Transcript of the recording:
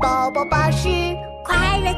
宝宝巴士快乐